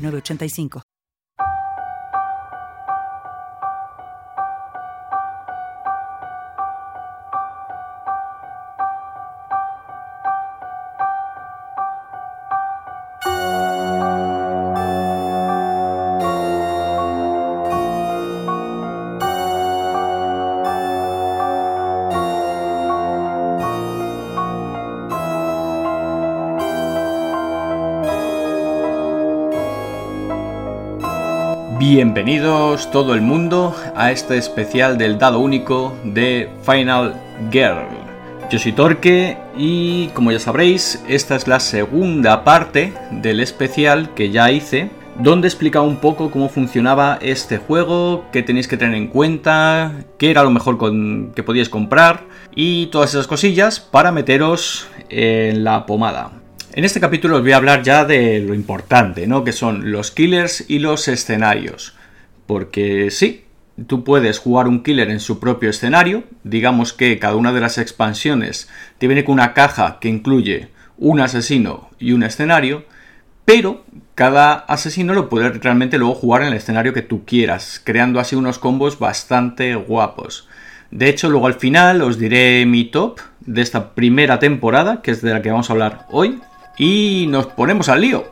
85 Bienvenidos todo el mundo a este especial del dado único de Final Girl. Yo soy Torque y como ya sabréis, esta es la segunda parte del especial que ya hice, donde explicaba un poco cómo funcionaba este juego, qué tenéis que tener en cuenta, qué era lo mejor que podíais comprar y todas esas cosillas para meteros en la pomada. En este capítulo os voy a hablar ya de lo importante, ¿no? Que son los killers y los escenarios. Porque sí, tú puedes jugar un killer en su propio escenario. Digamos que cada una de las expansiones te viene con una caja que incluye un asesino y un escenario. Pero cada asesino lo puedes realmente luego jugar en el escenario que tú quieras, creando así unos combos bastante guapos. De hecho, luego al final os diré mi top de esta primera temporada, que es de la que vamos a hablar hoy y nos ponemos al lío.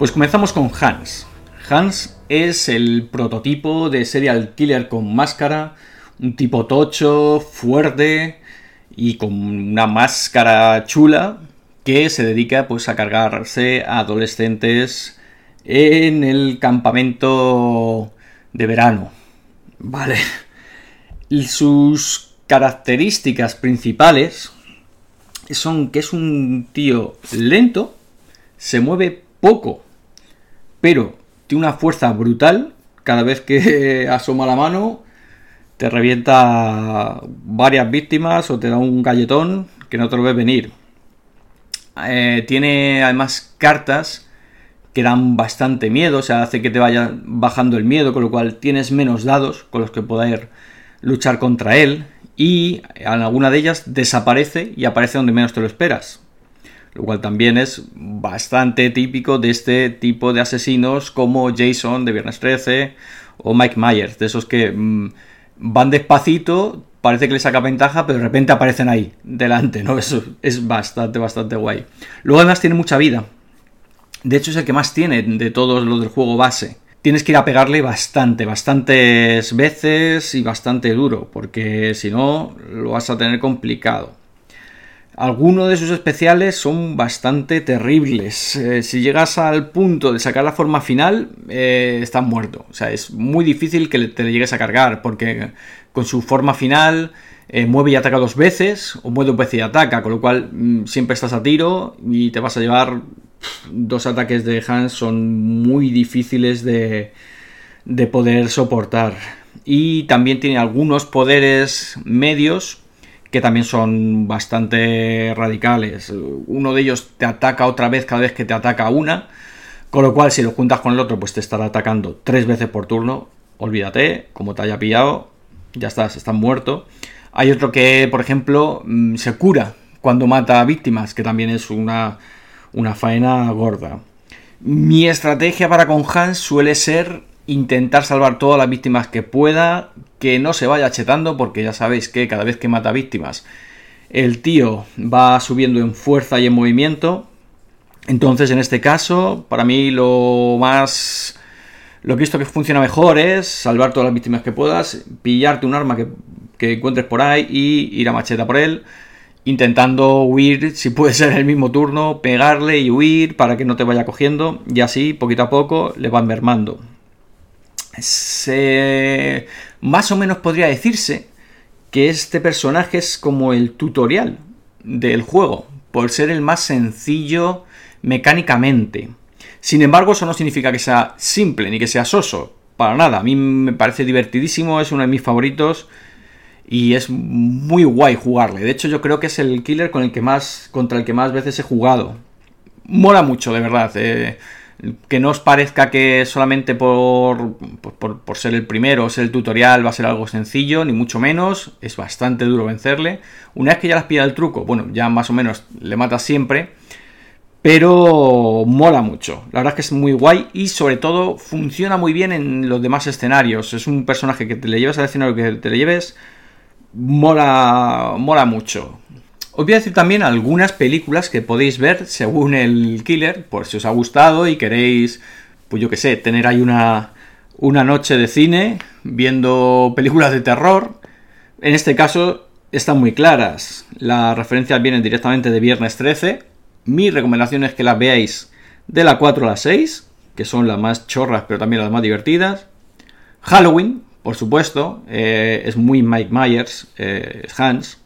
Pues comenzamos con Hans. Hans es el prototipo de serial killer con máscara, un tipo tocho, fuerte y con una máscara chula que se dedica pues a cargarse a adolescentes en el campamento de verano. Vale. Y sus características principales son que es un tío lento, se mueve poco pero tiene una fuerza brutal. Cada vez que asoma la mano, te revienta varias víctimas o te da un galletón que no te lo ves venir. Eh, tiene además cartas que dan bastante miedo, o sea, hace que te vaya bajando el miedo, con lo cual tienes menos dados con los que poder luchar contra él. Y en alguna de ellas desaparece y aparece donde menos te lo esperas lo cual también es bastante típico de este tipo de asesinos como Jason de Viernes 13 o Mike Myers, de esos que mm, van despacito, parece que les saca ventaja, pero de repente aparecen ahí, delante, ¿no? Eso es bastante, bastante guay. Luego además tiene mucha vida. De hecho es el que más tiene de todos los del juego base. Tienes que ir a pegarle bastante, bastantes veces y bastante duro, porque si no lo vas a tener complicado. Algunos de sus especiales son bastante terribles. Eh, si llegas al punto de sacar la forma final, eh, estás muerto. O sea, es muy difícil que te le llegues a cargar, porque con su forma final eh, mueve y ataca dos veces, o mueve dos veces y ataca, con lo cual mm, siempre estás a tiro y te vas a llevar dos ataques de Hans, son muy difíciles de, de poder soportar. Y también tiene algunos poderes medios que también son bastante radicales. Uno de ellos te ataca otra vez cada vez que te ataca una, con lo cual si lo juntas con el otro, pues te estará atacando tres veces por turno. Olvídate, como te haya pillado, ya estás, estás muerto. Hay otro que, por ejemplo, mm, se cura cuando mata a víctimas, que también es una, una faena gorda. Mi estrategia para con Hans suele ser intentar salvar todas las víctimas que pueda, que no se vaya chetando, porque ya sabéis que cada vez que mata víctimas el tío va subiendo en fuerza y en movimiento. Entonces, en este caso, para mí lo más... Lo que he visto que funciona mejor es salvar todas las víctimas que puedas, pillarte un arma que, que encuentres por ahí y ir a macheta por él, intentando huir, si puede ser el mismo turno, pegarle y huir para que no te vaya cogiendo, y así, poquito a poco, le van mermando. Se... Más o menos podría decirse que este personaje es como el tutorial del juego, por ser el más sencillo mecánicamente. Sin embargo, eso no significa que sea simple ni que sea soso, para nada. A mí me parece divertidísimo, es uno de mis favoritos y es muy guay jugarle. De hecho, yo creo que es el killer con el que más contra el que más veces he jugado. Mola mucho, de verdad. Eh que no os parezca que solamente por, por, ser el primero o ser el tutorial va a ser algo sencillo, ni mucho menos, es bastante duro vencerle. Una vez que ya las pilla el truco, bueno, ya más o menos le matas siempre, pero mola mucho. La verdad es que es muy guay y sobre todo funciona muy bien en los demás escenarios. Es un personaje que te le lleves al escenario que te le lleves, mola, mola mucho. Os voy a decir también algunas películas que podéis ver según el killer, por si os ha gustado y queréis, pues yo que sé, tener ahí una, una noche de cine viendo películas de terror. En este caso están muy claras. Las referencias vienen directamente de Viernes 13. Mi recomendación es que las veáis de la 4 a la 6, que son las más chorras pero también las más divertidas. Halloween, por supuesto, eh, es muy Mike Myers, eh, Hans.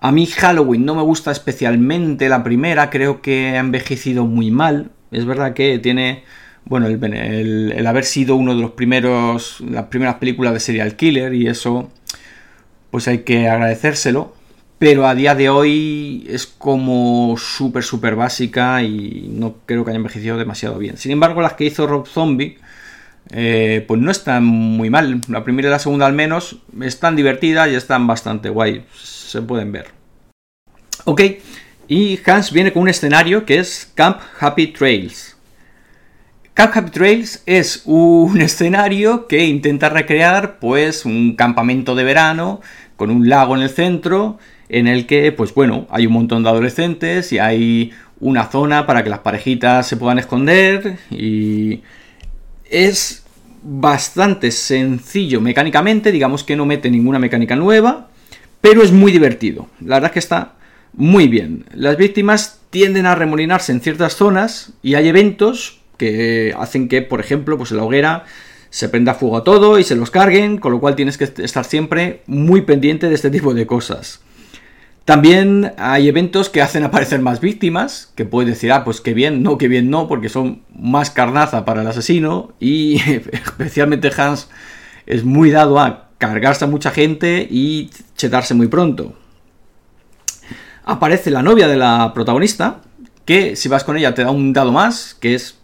A mí Halloween no me gusta especialmente la primera, creo que ha envejecido muy mal. Es verdad que tiene, bueno, el, haber sido uno de los primeros, las primeras películas de serial killer y eso, pues hay que agradecérselo. Pero a día de hoy es como súper, súper básica y no creo que haya envejecido demasiado bien. Sin embargo, las que hizo Rob Zombie, eh, pues no están muy mal. La primera y la segunda al menos están divertidas y están bastante guay se pueden ver. Ok, y Hans viene con un escenario que es Camp Happy Trails. Camp Happy Trails es un escenario que intenta recrear pues un campamento de verano con un lago en el centro en el que pues bueno, hay un montón de adolescentes y hay una zona para que las parejitas se puedan esconder y es bastante sencillo mecánicamente, digamos que no mete ninguna mecánica nueva, pero es muy divertido. La verdad que está muy bien. Las víctimas tienden a remolinarse en ciertas zonas y hay eventos que hacen que, por ejemplo, pues en la hoguera se prenda fuego a todo y se los carguen, con lo cual tienes que estar siempre muy pendiente de este tipo de cosas. También hay eventos que hacen aparecer más víctimas, que puedes decir, ah, pues qué bien, no, qué bien no, porque son más carnaza para el asesino y especialmente Hans es muy dado a cargarse a mucha gente y chetarse muy pronto. Aparece la novia de la protagonista, que si vas con ella te da un dado más, que es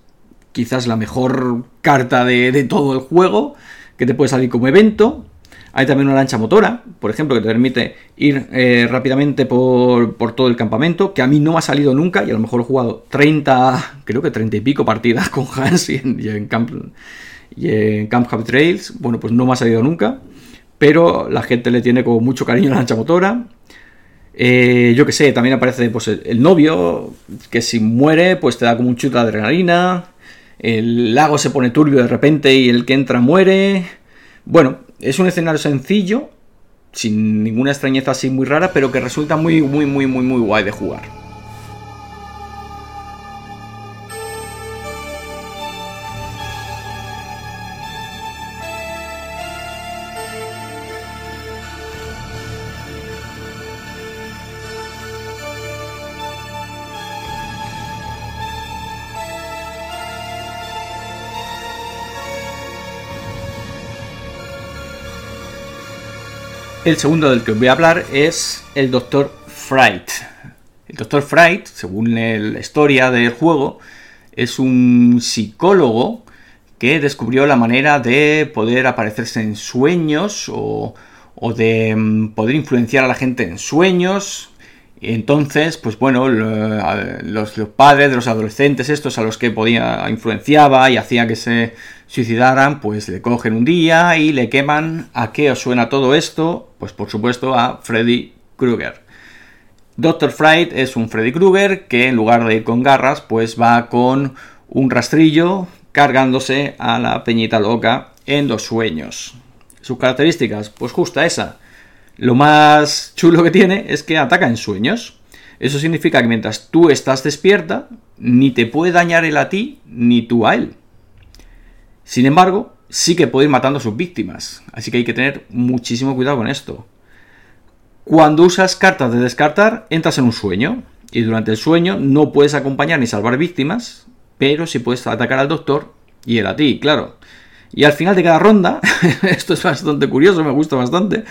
quizás la mejor carta de, todo el juego, que te puede salir como evento. Hay también una lancha motora, por ejemplo, que te permite ir eh, rápidamente por, todo el campamento, que a mí no me ha salido nunca, y a lo mejor he jugado 30, creo que 30 y pico partidas con Hans y en, Camp, y en Camp Hub Trails. Bueno, pues no me ha salido nunca pero la gente le tiene como mucho cariño a la lancha motora. Eh, yo que sé, también aparece pues, el, novio, que si muere, pues te da como un chute de adrenalina. El lago se pone turbio de repente y el que entra muere. Bueno, es un escenario sencillo, sin ninguna extrañeza así muy rara, pero que resulta muy, muy, muy, muy, muy guay de jugar. El segundo del que os voy a hablar es el Dr. Fright. El Dr. Fright, según la historia del juego, es un psicólogo que descubrió la manera de poder aparecerse en sueños o, de mm, poder influenciar a la gente en sueños. entonces, pues bueno, los, padres de los adolescentes estos a los que podía influenciaba y hacía que se suicidaran, pues le cogen un día y le queman. ¿A qué os suena todo esto? Pues por supuesto a Freddy Krueger. Dr. Fright es un Freddy Krueger que en lugar de ir con garras, pues va con un rastrillo cargándose a la peñita loca en los sueños. Sus características, pues justa esa. Lo más chulo que tiene es que ataca en sueños. Eso significa que mientras tú estás despierta, ni te puede dañar él a ti, ni tú a él. Sin embargo, sí que puede ir matando a sus víctimas. Así que hay que tener muchísimo cuidado con esto. Cuando usas cartas de descartar, entras en un sueño. Y durante el sueño no puedes acompañar ni salvar víctimas, pero sí puedes atacar al doctor y él a ti, claro. Y al final de cada ronda, esto es bastante curioso, me gusta bastante,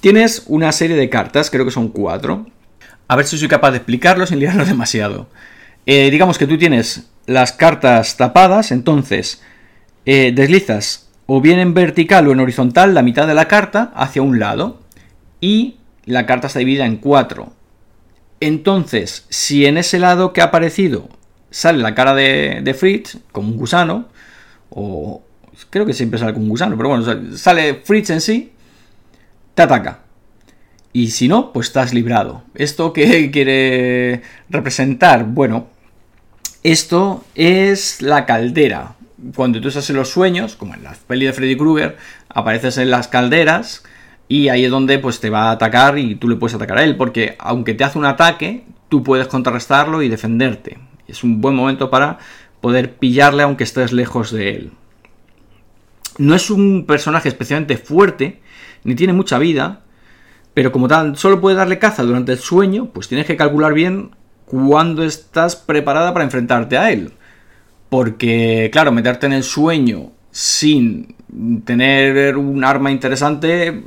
tienes una serie de cartas, creo que son cuatro. A ver si soy capaz de explicarlo sin liarlo demasiado. Eh, digamos que tú tienes las cartas tapadas, entonces eh, deslizas o bien en vertical o en horizontal la mitad de la carta hacia un lado y la carta está dividida en cuatro. Entonces, si en ese lado que ha aparecido sale la cara de, Fritz, como un gusano, o creo que siempre sale como un gusano, pero bueno, sale Fritz en sí, te ataca. Y si no, pues estás librado. ¿Esto qué quiere representar? Bueno, esto es la caldera. Cuando tú estás en los sueños, como en la peli de Freddy Krueger, apareces en las calderas y ahí es donde pues te va a atacar y tú le puedes atacar a él, porque aunque te hace un ataque, tú puedes contrarrestarlo y defenderte. Es un buen momento para poder pillarle aunque estés lejos de él. No es un personaje especialmente fuerte, ni tiene mucha vida, pero como tal, solo puede darle caza durante el sueño, pues tienes que calcular bien cuándo estás preparada para enfrentarte a él. Porque, claro, meterte en el sueño sin tener un arma interesante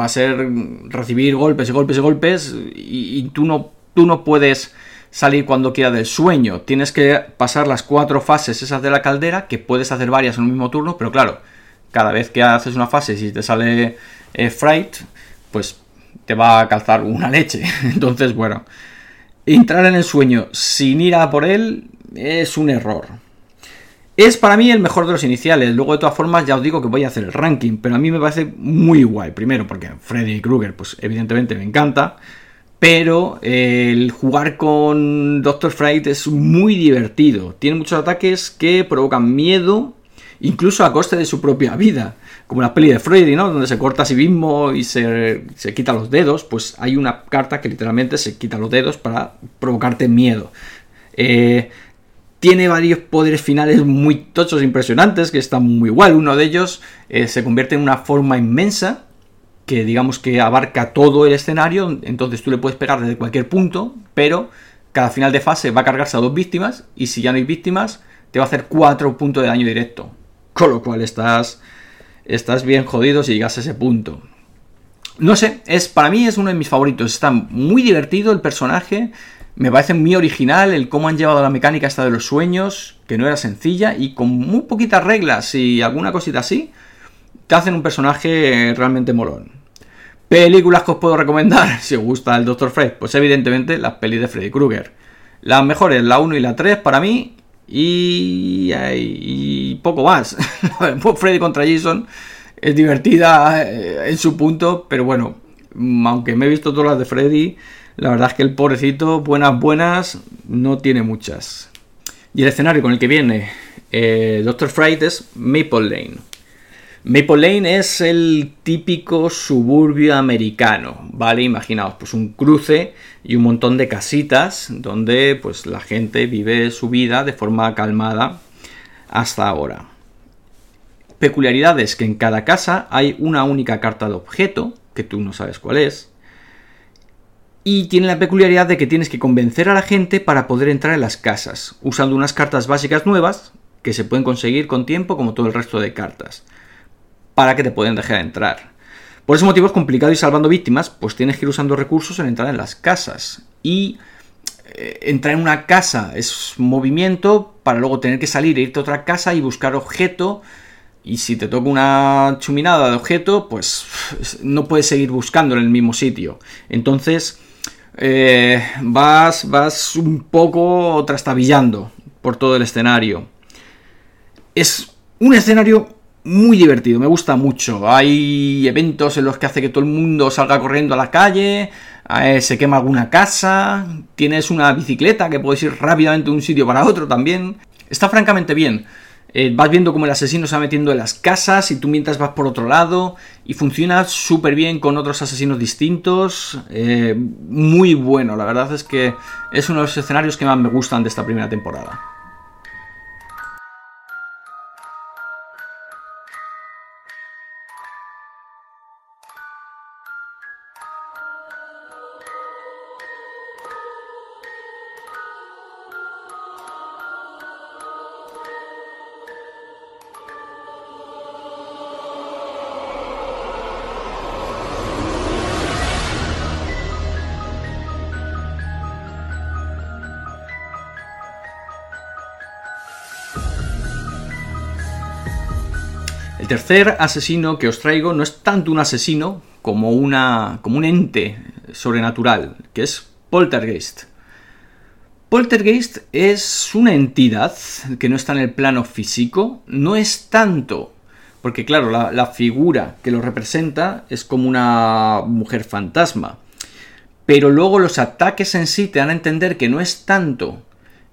va a ser recibir golpes y golpes y golpes y, tú, no, tú no puedes salir cuando quiera del sueño. Tienes que pasar las cuatro fases esas de la caldera, que puedes hacer varias en un mismo turno, pero claro, cada vez que haces una fase, si te sale eh, Fright, pues te va a calzar una leche. Entonces, bueno, entrar en el sueño sin ir a por él es un error. Es para mí el mejor de los iniciales. Luego, de todas formas, ya os digo que voy a hacer el ranking. Pero a mí me parece muy guay. Primero, porque Freddy Krueger, pues evidentemente me encanta. Pero el jugar con Doctor Fright es muy divertido. Tiene muchos ataques que provocan miedo, incluso a coste de su propia vida. Como la peli de Freddy, ¿no? Donde se corta a sí mismo y se, se quita los dedos. Pues hay una carta que literalmente se quita los dedos para provocarte miedo. Eh, tiene varios poderes finales muy tochos, impresionantes, que están muy igual. Uno de ellos eh, se convierte en una forma inmensa, que digamos que abarca todo el escenario, entonces tú le puedes pegar desde cualquier punto, pero cada final de fase va a cargarse a dos víctimas, y si ya no hay víctimas, te va a hacer cuatro puntos de daño directo. Con lo cual estás, estás bien jodido si llegas a ese punto. No sé, es, para mí es uno de mis favoritos. Está muy divertido el personaje. Me parece muy original el cómo han llevado la mecánica esta de los sueños, que no era sencilla, y con muy poquitas reglas y alguna cosita así, te hacen un personaje realmente molón. Películas que os puedo recomendar si os gusta el Dr. Fred, pues evidentemente las pelis de Freddy Krueger. Las mejores, la 1 y la 3 para mí, y, y poco más. Freddy contra Jason es divertida eh, en su punto, pero bueno, aunque me he visto todas las de Freddy, la verdad es que el pobrecito, buenas, buenas, no tiene muchas. Y el escenario con el que viene eh, Doctor Fright es Maple Lane. Maple Lane es el típico suburbio americano, ¿vale? Imaginaos, pues un cruce y un montón de casitas donde pues la gente vive su vida de forma calmada hasta ahora. Peculiaridades que en cada casa hay una única carta de objeto, que tú no sabes cuál es, y tiene la peculiaridad de que tienes que convencer a la gente para poder entrar en las casas, usando unas cartas básicas nuevas que se pueden conseguir con tiempo como todo el resto de cartas, para que te puedan dejar entrar. Por ese motivo es complicado y salvando víctimas, pues tienes que ir usando recursos en entrar en las casas. Y eh, entrar en una casa es movimiento para luego tener que salir e irte a otra casa y buscar objeto. Y si te toca una chuminada de objeto, pues no puedes seguir buscando en el mismo sitio. Entonces, eh, vas, vas un poco trastabillando por todo el escenario. Es un escenario muy divertido, me gusta mucho. Hay eventos en los que hace que todo el mundo salga corriendo a la calle, eh, se quema alguna casa, tienes una bicicleta que puedes ir rápidamente de un sitio para otro también. Está francamente bien. Eh, vas viendo cómo el asesino se va metiendo en las casas y tú mientras vas por otro lado y funciona súper bien con otros asesinos distintos. Eh, muy bueno, la verdad es que es uno de los escenarios que más me gustan de esta primera temporada. Tercer asesino que os traigo no es tanto un asesino como, una, como un ente sobrenatural, que es Poltergeist. Poltergeist es una entidad que no está en el plano físico, no es tanto, porque claro, la, la figura que lo representa es como una mujer fantasma, pero luego los ataques en sí te dan a entender que no es tanto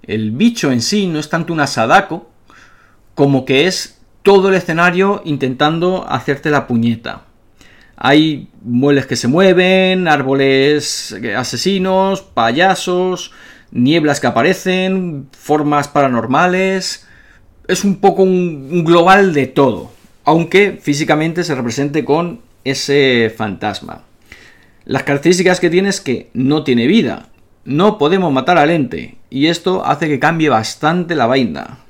el bicho en sí, no es tanto una sadako, como que es todo el escenario intentando hacerte la puñeta. Hay muebles que se mueven, árboles asesinos, payasos, nieblas que aparecen, formas paranormales. Es un poco un, global de todo, aunque físicamente se represente con ese fantasma. Las características que tiene es que no tiene vida, no podemos matar al ente, y esto hace que cambie bastante la vaina.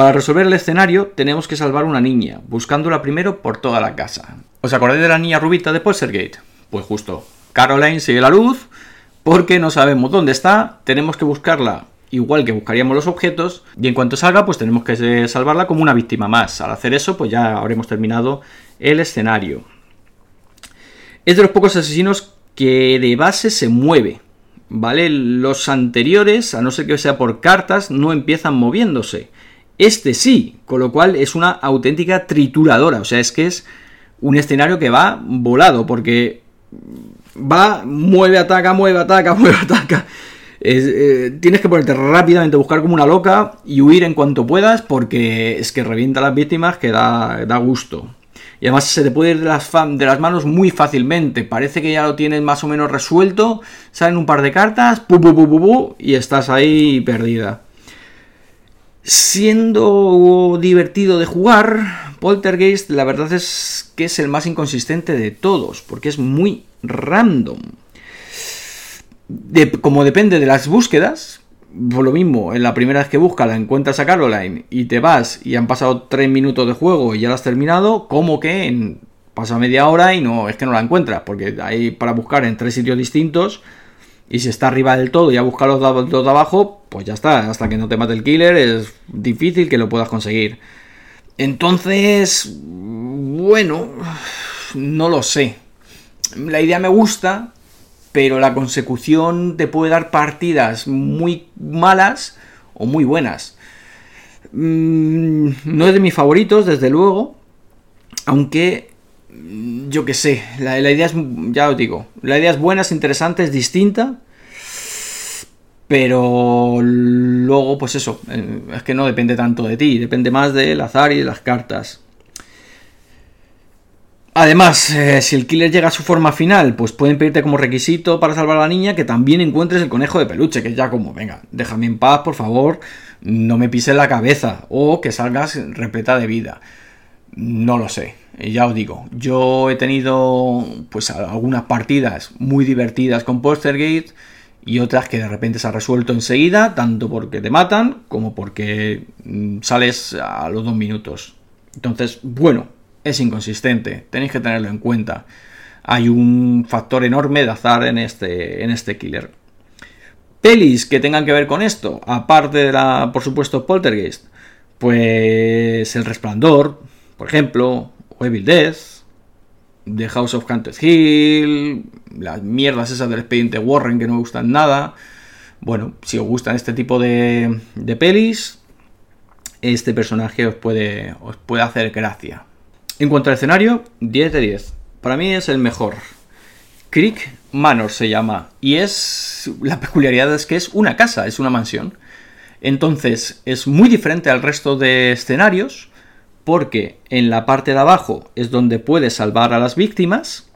Para resolver el escenario tenemos que salvar una niña, buscándola primero por toda la casa. ¿Os acordáis de la niña rubita de Poltergate? Pues justo, Caroline sigue la luz porque no sabemos dónde está, tenemos que buscarla igual que buscaríamos los objetos y en cuanto salga pues tenemos que salvarla como una víctima más. Al hacer eso pues ya habremos terminado el escenario. Es de los pocos asesinos que de base se mueve, ¿vale? Los anteriores, a no ser que sea por cartas, no empiezan moviéndose. Este sí, con lo cual es una auténtica trituradora. O sea, es que es un escenario que va volado, porque va, mueve, ataca, mueve, ataca, mueve, ataca. Eh, tienes que ponerte rápidamente, buscar como una loca y huir en cuanto puedas, porque es que revienta a las víctimas que da, da gusto. Y además se te puede ir de las, de las, manos muy fácilmente. Parece que ya lo tienes más o menos resuelto. Salen un par de cartas, pu, pu, pu y estás ahí perdida. Siendo divertido de jugar, Poltergeist la verdad es que es el más inconsistente de todos, porque es muy random. como depende de las búsquedas, por lo mismo, en la primera vez que buscas la encuentras a Caroline y te vas y han pasado 3 minutos de juego y ya la has terminado, como que en, pasa media hora y no es que no la encuentras, porque hay para buscar en tres sitios distintos y si está arriba del todo y ha buscado los, dos de abajo, pues ya está. Hasta que no te mate el killer es difícil que lo puedas conseguir. Entonces, bueno, no lo sé. La idea me gusta, pero la consecución te puede dar partidas muy malas o muy buenas. Mm, no es de mis favoritos, desde luego. Aunque yo qué sé, la, idea es, ya os digo, la idea es buena, es interesante, es distinta, pero luego, pues eso, eh, es que no depende tanto de ti, depende más del azar y de las cartas. Además, eh, si el killer llega a su forma final, pues pueden pedirte como requisito para salvar a la niña que también encuentres el conejo de peluche, que ya como, venga, déjame en paz, por favor, no me pises la cabeza, o que salgas repleta de vida. No lo sé. Eh, ya os digo, yo he tenido pues algunas partidas muy divertidas con Postergate y otras que de repente se ha resuelto enseguida, tanto porque te matan como porque mm, sales a los dos minutos. Entonces, bueno, es inconsistente, tenéis que tenerlo en cuenta. Hay un factor enorme de azar en este, en este killer. Pelis que tengan que ver con esto, aparte de la, por supuesto, Poltergeist, pues El Resplandor, por ejemplo, Evil Death, The House of Haunted Hill, las mierdas esas del expediente Warren que no me gustan nada. Bueno, si os gustan este tipo de, de pelis, este personaje os puede, os puede hacer gracia. En cuanto al escenario, 10 de 10. Para mí es el mejor. Creek Manor se llama. Y es. La peculiaridad es que es una casa, es una mansión. Entonces, es muy diferente al resto de escenarios. Porque en la parte de abajo es donde puedes salvar a las víctimas.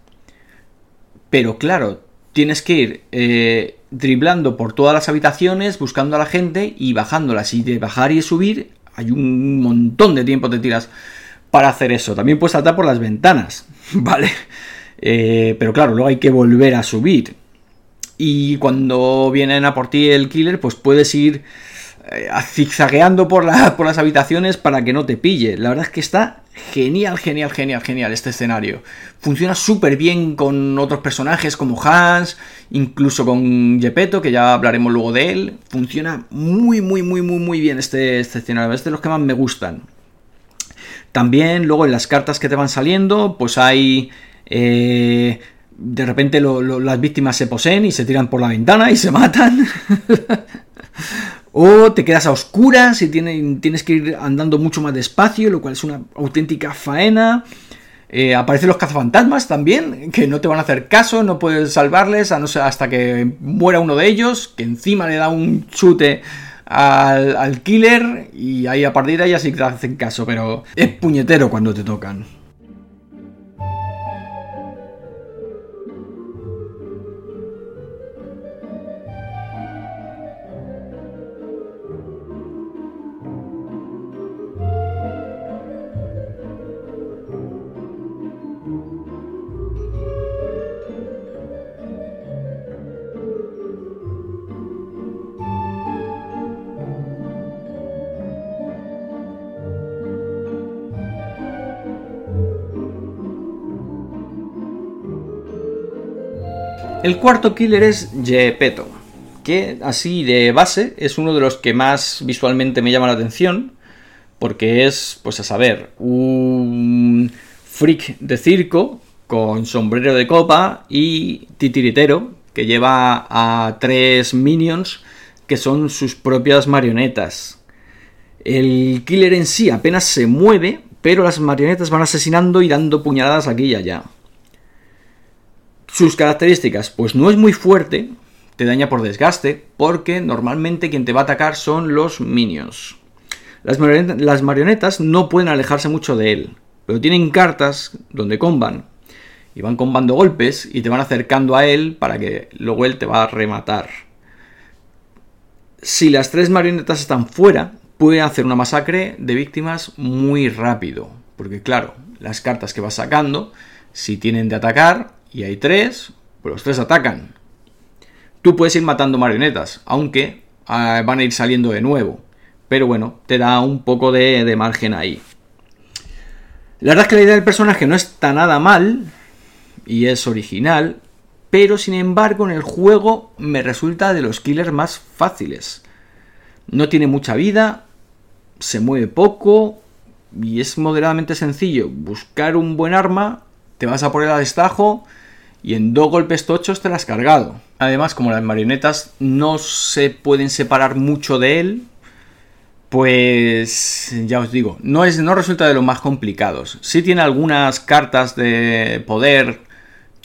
Pero claro, tienes que ir eh, driblando por todas las habitaciones, buscando a la gente y bajándolas. Y de bajar y subir, hay un montón de tiempo te tiras para hacer eso. También puedes saltar por las ventanas, ¿vale? Eh, pero claro, luego hay que volver a subir. Y cuando vienen a por ti el killer, pues puedes ir zigzagueando por, por las habitaciones para que no te pille. La verdad es que está genial, genial, genial, genial este escenario. Funciona súper bien con otros personajes como Hans, incluso con Gepetto, que ya hablaremos luego de él. Funciona muy, muy, muy, muy, muy bien este, este escenario. Es de los que más me gustan. También luego en las cartas que te van saliendo, pues hay eh, de repente las víctimas se poseen y se tiran por la ventana y se matan. o te quedas a oscuras y tienes que ir andando mucho más despacio, lo cual es una auténtica faena. Eh, aparecen los cazafantasmas también, que no te van a hacer caso, no puedes salvarles a no ser hasta que muera uno de ellos, que encima le da un chute al, al killer y ahí a partir de ahí sí te hacen caso, pero es puñetero cuando te tocan. El cuarto killer es Gepetto, que así de base es uno de los que más visualmente me llama la atención, porque es, pues a saber, un freak de circo con sombrero de copa y titiritero que lleva a tres minions que son sus propias marionetas. El killer en sí apenas se mueve, pero las marionetas van asesinando y dando puñaladas aquí y allá. Sus características, pues no es muy fuerte, te daña por desgaste, porque normalmente quien te va a atacar son los minions. Las, marionetas, no pueden alejarse mucho de él, pero tienen cartas donde comban. Y van combando golpes y te van acercando a él para que luego él te va a rematar. Si las tres marionetas están fuera, puede hacer una masacre de víctimas muy rápido. Porque claro, las cartas que vas sacando, si tienen de atacar, y hay tres, pues los tres atacan. Tú puedes ir matando marionetas, aunque ah, van a ir saliendo de nuevo. Pero bueno, te da un poco de, de margen ahí. La verdad es que la idea del personaje no está nada mal y es original, pero sin embargo en el juego me resulta de los killers más fáciles. No tiene mucha vida, se mueve poco y es moderadamente sencillo. Buscar un buen arma, te vas a poner a destajo y en dos golpes tochos te las has cargado. Además, como las marionetas no se pueden separar mucho de él, pues ya os digo, no, es, no resulta de los más complicados. Sí tiene algunas cartas de poder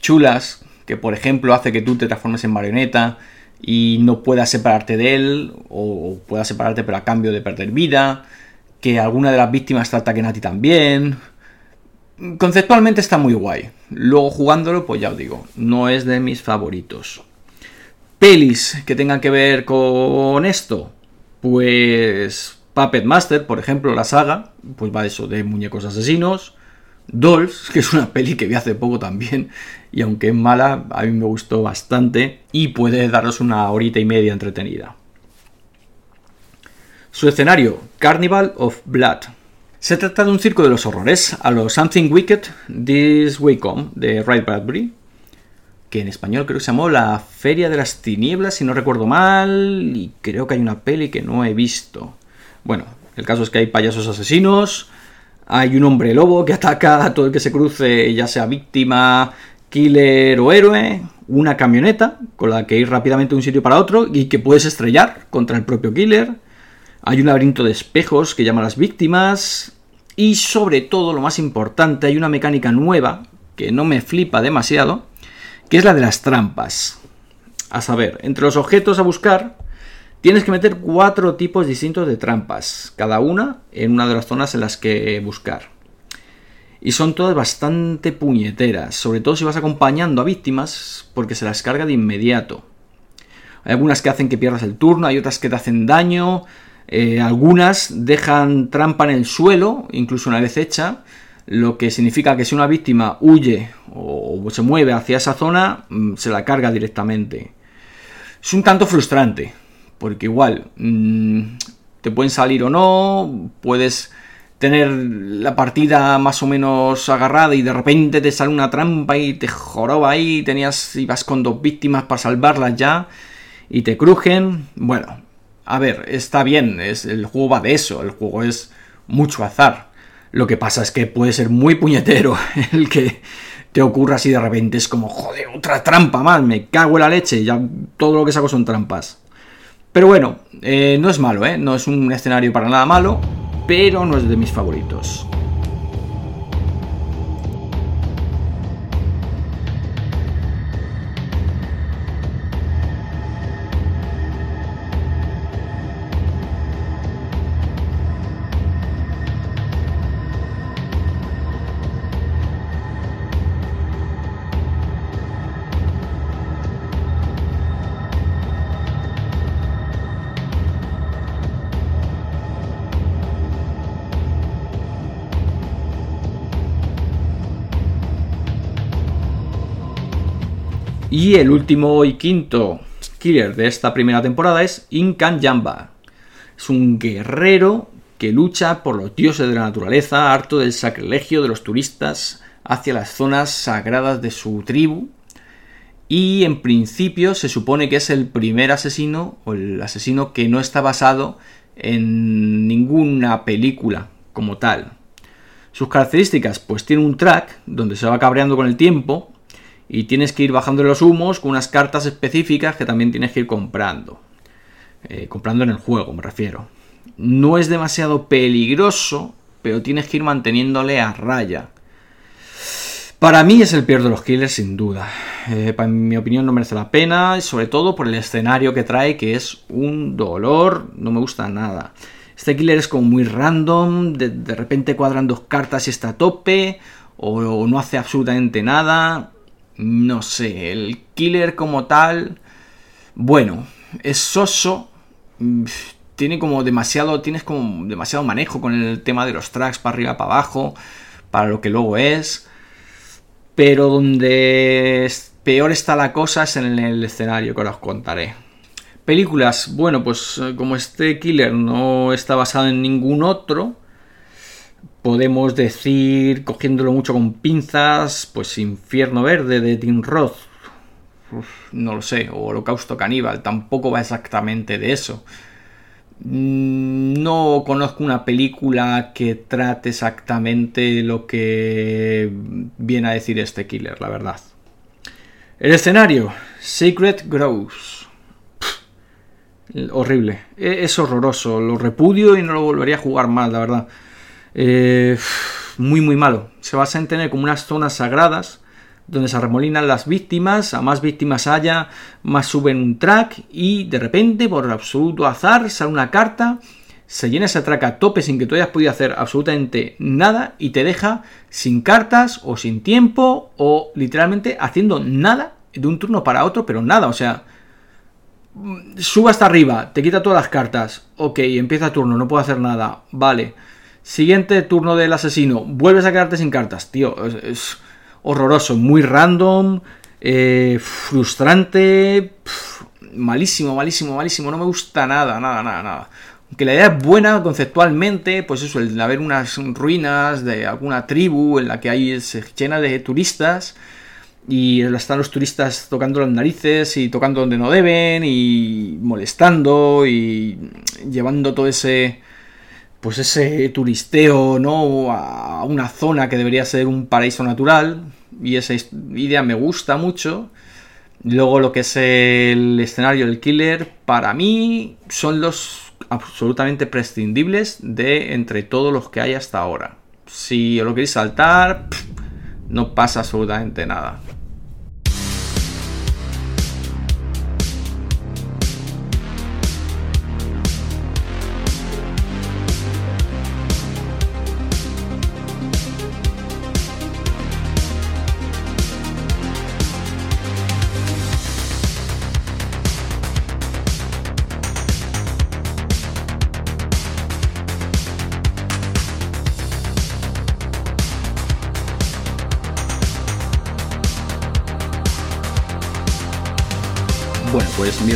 chulas, que por ejemplo hace que tú te transformes en marioneta y no puedas separarte de él, o puedas separarte pero a cambio de perder vida, que alguna de las víctimas te ataquen a ti también, Conceptualmente está muy guay. Luego jugándolo, pues ya os digo, no es de mis favoritos. Pelis que tengan que ver con esto, pues Puppet Master, por ejemplo, la saga, pues va eso de muñecos asesinos. Dolls, que es una peli que vi hace poco también, y aunque es mala, a mí me gustó bastante y puede daros una horita y media entretenida. Su escenario, Carnival of Blood, se trata de un circo de los horrores, a los Something Wicked This Way Come, de Ray Bradbury, que en español creo que se llamó La Feria de las Tinieblas, si no recuerdo mal, y creo que hay una peli que no he visto. Bueno, el caso es que hay payasos asesinos, hay un hombre lobo que ataca a todo el que se cruce, ya sea víctima, killer o héroe, una camioneta con la que ir rápidamente de un sitio para otro y que puedes estrellar contra el propio killer hay un laberinto de espejos que llama a las víctimas. Y sobre todo, lo más importante, hay una mecánica nueva que no me flipa demasiado, que es la de las trampas. A saber, entre los objetos a buscar tienes que meter cuatro tipos distintos de trampas, cada una en una de las zonas en las que buscar. Y son todas bastante puñeteras, sobre todo si vas acompañando a víctimas porque se las carga de inmediato. Hay algunas que hacen que pierdas el turno, hay otras que te hacen daño, eh, algunas dejan trampa en el suelo, incluso una vez hecha, lo que significa que si una víctima huye o se mueve hacia esa zona, mm, se la carga directamente. Es un tanto frustrante, porque igual mm, te pueden salir o no, puedes tener la partida más o menos agarrada y de repente te sale una trampa y te joroba ahí, tenías, ibas con dos víctimas para salvarlas ya y te crujen. Bueno, a ver, está bien, es, el juego va de eso, el juego es mucho azar. Lo que pasa es que puede ser muy puñetero el que te ocurra así de repente, es como, joder, otra trampa más, me cago en la leche, ya todo lo que saco son trampas. Pero bueno, eh, no es malo, ¿eh? No es un escenario para nada malo pero no es de mis favoritos. Y el último y quinto killer de esta primera temporada es Incan Jamba. Es un guerrero que lucha por los dioses de la naturaleza, harto del sacrilegio de los turistas hacia las zonas sagradas de su tribu. Y en principio se supone que es el primer asesino o el asesino que no está basado en ninguna película como tal. Sus características, pues tiene un track donde se va cabreando con el tiempo, y tienes que ir bajando los humos con unas cartas específicas que también tienes que ir comprando. Eh, comprando en el juego, me refiero. No es demasiado peligroso, pero tienes que ir manteniéndole a raya. Para mí es el peor de los killers, sin duda. Eh, en mi opinión no merece la pena, sobre todo por el escenario que trae, que es un dolor, no me gusta nada. Este killer es como muy random, de, de repente cuadran dos cartas y está a tope, o no hace absolutamente nada no sé, el killer como tal, bueno, es soso, mm, tiene como demasiado, tienes como demasiado manejo con el tema de los tracks para arriba, para abajo, para lo que luego es, pero donde peor está la cosa es en el escenario que os contaré. Películas, bueno, pues eh, como este killer no está basado en ningún otro, podemos decir, cogiéndolo mucho con pinzas, pues Infierno Verde de Tim Roth. no lo sé, o Holocausto Caníbal, tampoco va exactamente de eso. Mm, no conozco una película que trate exactamente lo que viene a decir este killer, la verdad. El escenario, Secret Grows. horrible, e-, es horroroso, lo repudio y no lo volvería a jugar más, la verdad. Eh, muy muy malo. Se basa en tener como unas zonas sagradas donde se arremolinan las víctimas, a más víctimas haya, más suben un track y de repente, por absoluto azar, sale una carta, se llena ese track a tope sin que tú hayas podido hacer absolutamente nada y te deja sin cartas o sin tiempo o literalmente haciendo nada de un turno para otro, pero nada, o sea, sube hasta arriba, te quita todas las cartas, ok, empieza turno, no puedo hacer nada, vale Siguiente turno del asesino. Vuelves a quedarte sin cartas, tío. Es, horroroso, muy random, eh, frustrante, malísimo, malísimo, malísimo. No me gusta nada, nada, nada, nada. Aunque la idea es buena conceptualmente, pues eso, el de haber unas ruinas de alguna tribu en la que hay se llena de turistas y están los turistas tocando las narices y tocando donde no deben y molestando y llevando todo ese pues ese turisteo, ¿no? A una zona que debería ser un paraíso natural. Y esa idea me gusta mucho. Luego lo que es el escenario del killer, para mí son los absolutamente prescindibles de entre todos los que hay hasta ahora. Si os lo queréis saltar, no pasa absolutamente nada.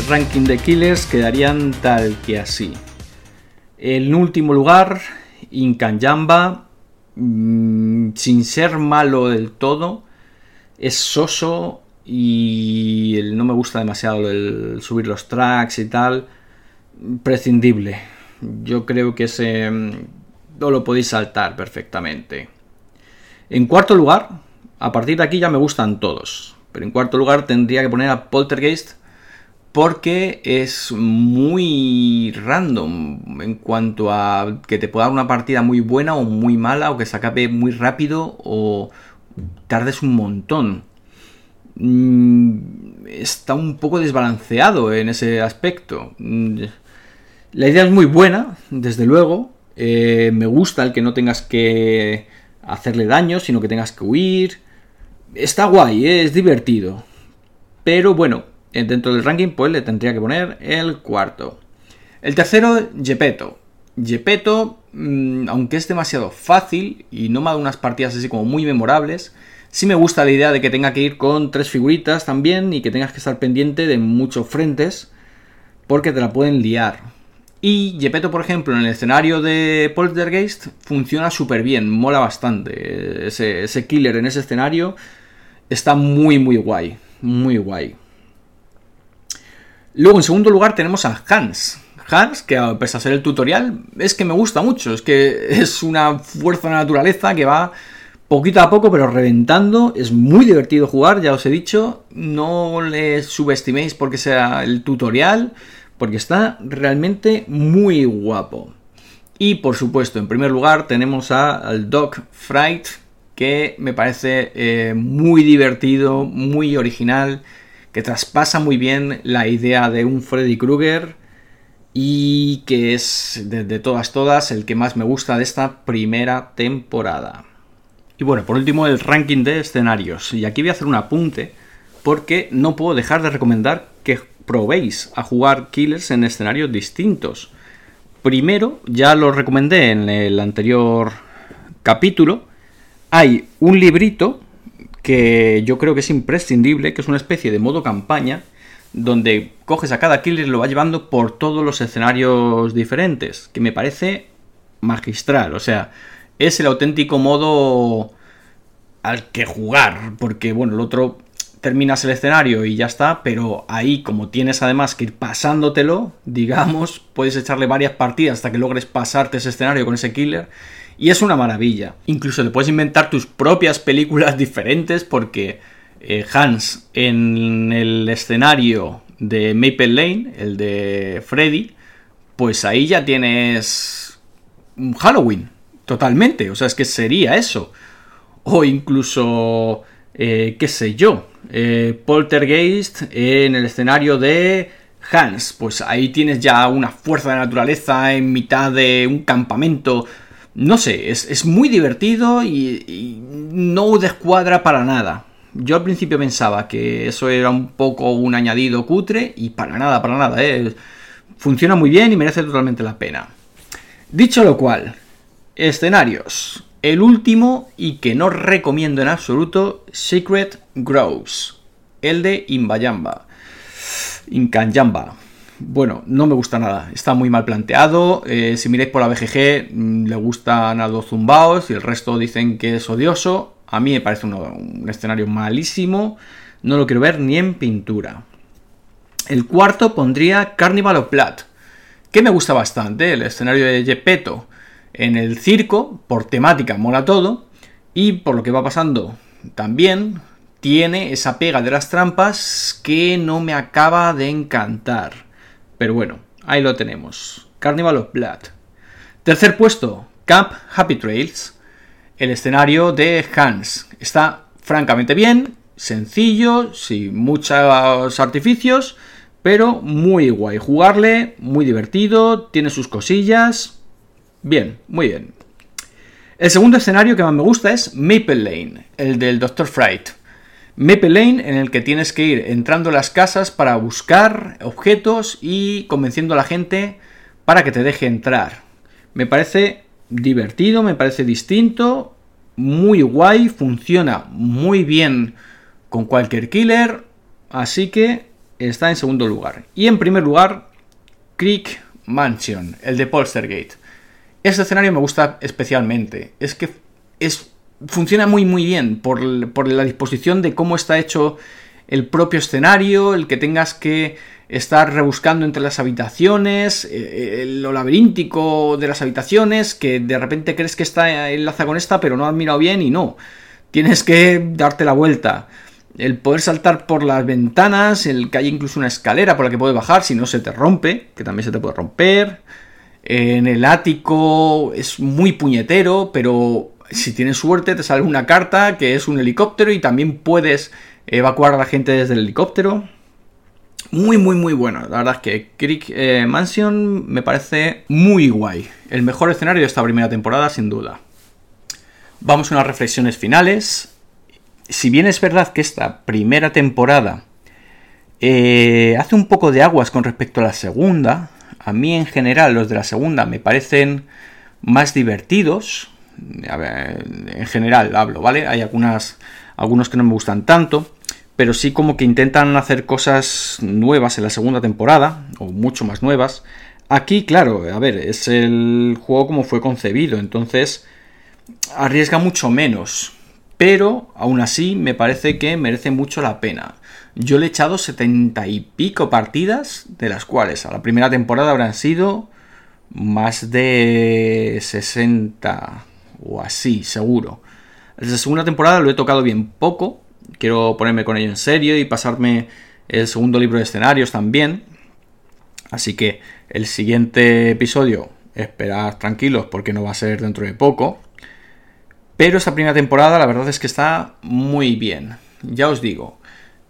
Ranking de killers quedarían tal que así. En último lugar, Inkanyamba, mm, sin ser malo del todo, es soso y no me gusta demasiado el subir los tracks y tal. Prescindible. Yo creo que ese mm, no lo podéis saltar perfectamente. En cuarto lugar, a partir de aquí ya me gustan todos. Pero en cuarto lugar tendría que poner a Poltergeist porque es muy random en cuanto a que te pueda dar una partida muy buena o muy mala o que se acabe muy rápido o tardes un montón. Mm, está un poco desbalanceado en ese aspecto. Mm, la idea es muy buena, desde luego. Eh, me gusta el que no tengas que hacerle daño, sino que tengas que huir. Está guay, eh, es divertido. Pero bueno, dentro del ranking pues le tendría que poner el cuarto. El tercero, Gepetto. Gepetto, mm, aunque es demasiado fácil y no me ha dado unas partidas así como muy memorables, Sí me gusta la idea de que tenga que ir con tres figuritas también y que tengas que estar pendiente de muchos frentes porque te la pueden liar. Y Gepetto, por ejemplo, en el escenario de Poltergeist funciona súper bien, mola bastante. Ese, ese killer en ese escenario está muy, muy guay. Muy guay. Luego, en segundo lugar, tenemos a Hans. Hans, que pese a ser el tutorial, es que me gusta mucho. Es que es una fuerza de naturaleza que va poquito a poco, pero reventando. Es muy divertido jugar, ya os he dicho. No le subestiméis porque sea el tutorial, porque está realmente muy guapo. Y por supuesto, en primer lugar tenemos al Dog Fright, que me parece eh, muy divertido, muy original, que traspasa muy bien la idea de un Freddy Krueger y que es de todas todas el que más me gusta de esta primera temporada. Y bueno, por último el ranking de escenarios. Y aquí voy a hacer un apunte porque no puedo dejar de recomendar que probéis a jugar killers en escenarios distintos. Primero, ya lo recomendé en el anterior capítulo, hay un librito que yo creo que es imprescindible, que es una especie de modo campaña, donde coges a cada killer y lo va llevando por todos los escenarios diferentes, que me parece magistral. O sea, es el auténtico modo al que jugar, porque bueno, el otro terminas el escenario y ya está, pero ahí como tienes además que ir pasándotelo, digamos, puedes echarle varias partidas hasta que logres pasarte ese escenario con ese killer y es una maravilla. Incluso te puedes inventar tus propias películas diferentes porque eh, Hans en el escenario de Maple Lane, el de Freddy, pues ahí ya tienes Halloween totalmente. O sea, es que sería eso. O incluso, eh, qué sé yo, eh, Poltergeist en el escenario de Hans. Pues ahí tienes ya una fuerza de naturaleza en mitad de un campamento. No sé, es, muy divertido y, y, no descuadra para nada. Yo al principio pensaba que eso era un poco un añadido cutre y para nada, para nada. ¿eh? Funciona muy bien y merece totalmente la pena. Dicho lo cual, Escenarios. El último y que no recomiendo en absoluto, Secret Groves. El de Inbayamba. Inkanyamba. Bueno, no me gusta nada. Está muy mal planteado. Eh, si miráis por la BGG, mm, le gustan a dos zumbaos y el resto dicen que es odioso. A mí me parece un, escenario malísimo. No lo quiero ver ni en pintura. El cuarto pondría Carnival of Blood, que me gusta bastante, el escenario de Gepetto en el circo, por temática mola todo, y por lo que va pasando también, tiene esa pega de las trampas que no me acaba de encantar. Pero bueno, ahí lo tenemos. Carnival of Blood. Tercer puesto, Camp Happy Trails. El escenario de Hans. Está francamente bien, sencillo, sin muchos artificios, pero muy guay. Jugarle, muy divertido, tiene sus cosillas. Bien, muy bien. El segundo escenario que más me gusta es Maple Lane, el del Dr. Fright. Maple Lane en el que tienes que ir entrando a las casas para buscar objetos y convenciendo a la gente para que te deje entrar. Me parece divertido, me parece distinto, muy guay, funciona muy bien con cualquier killer, así que está en segundo lugar. Y en primer lugar, Creek Mansion, el de Polstergate. Este escenario me gusta especialmente. Es que es, funciona muy muy bien por, por la disposición de cómo está hecho el propio escenario, el que tengas que estar rebuscando entre las habitaciones, eh, eh, lo laberíntico de las habitaciones, que de repente crees que está enlaza con esta, pero no has mirado bien y no. Tienes que darte la vuelta. El poder saltar por las ventanas, el que hay incluso una escalera por la que puedes bajar si no se te rompe, que también se te puede romper. En el ático es muy puñetero, pero si tienes suerte te sale una carta que es un helicóptero y también puedes evacuar a la gente desde el helicóptero. Muy, muy, muy bueno. La verdad es que Creek eh, Mansion me parece muy guay. El mejor escenario de esta primera temporada, sin duda. Vamos a unas reflexiones finales. Si bien es verdad que esta primera temporada eh, hace un poco de aguas con respecto a la segunda, a mí en general los de la segunda me parecen más divertidos. En general hablo, ¿vale? Hay algunas, algunos que no me gustan tanto pero sí como que intentan hacer cosas nuevas en la segunda temporada, o mucho más nuevas. Aquí, claro, a ver, es el juego como fue concebido, entonces arriesga mucho menos, pero aún así me parece que merece mucho la pena. Yo le he echado setenta y pico partidas, de las cuales a la primera temporada habrán sido más de 60 o así, seguro. La segunda temporada lo he tocado bien poco, quiero ponerme con ello en serio y pasarme el segundo libro de escenarios también. Así que el siguiente episodio, esperad tranquilos porque no va a ser dentro de poco. Pero esta primera temporada la verdad es que está muy bien. Ya os digo,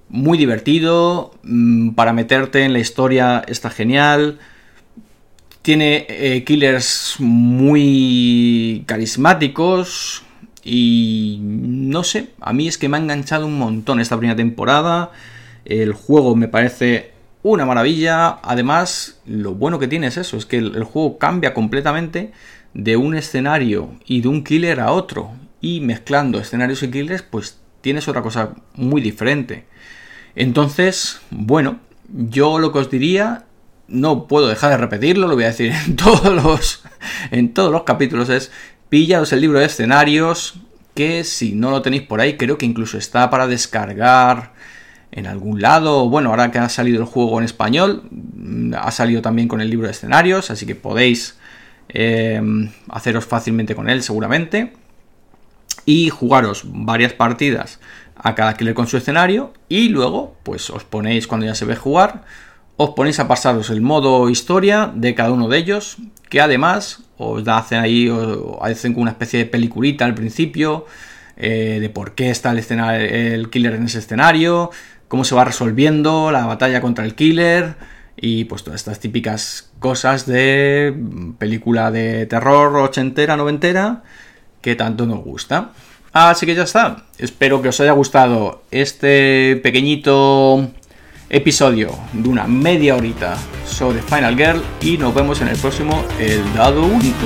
muy divertido, mm, para meterte en la historia está genial. Tiene eh, killers muy carismáticos, y no sé, a mí es que me ha enganchado un montón esta primera temporada. El juego me parece una maravilla. Además, lo bueno que tiene es eso, es que el, juego cambia completamente de un escenario y de un killer a otro. Y mezclando escenarios y killers, pues tienes otra cosa muy diferente. Entonces, bueno, yo lo que os diría, no puedo dejar de repetirlo, lo voy a decir en todos los, en todos los capítulos, es pillaos el libro de escenarios, que si no lo tenéis por ahí, creo que incluso está para descargar en algún lado. Bueno, ahora que ha salido el juego en español, mm, ha salido también con el libro de escenarios, así que podéis em, haceros fácilmente con él seguramente. Y jugaros varias partidas a cada killer con su escenario y luego pues os ponéis cuando ya se ve jugar os ponéis a pasaros el modo historia de cada uno de ellos, que además os hacen ahí, os hacen una especie de peliculita al principio, eh, de por qué está el, el killer en ese escenario, cómo se va resolviendo la batalla contra el killer, y pues todas estas típicas cosas de película de terror ochentera, noventera, que tanto nos gusta. Así que ya está. Espero que os haya gustado este pequeñito episodio de una media horita sobre Final Girl y nos vemos en el próximo El Dado Único.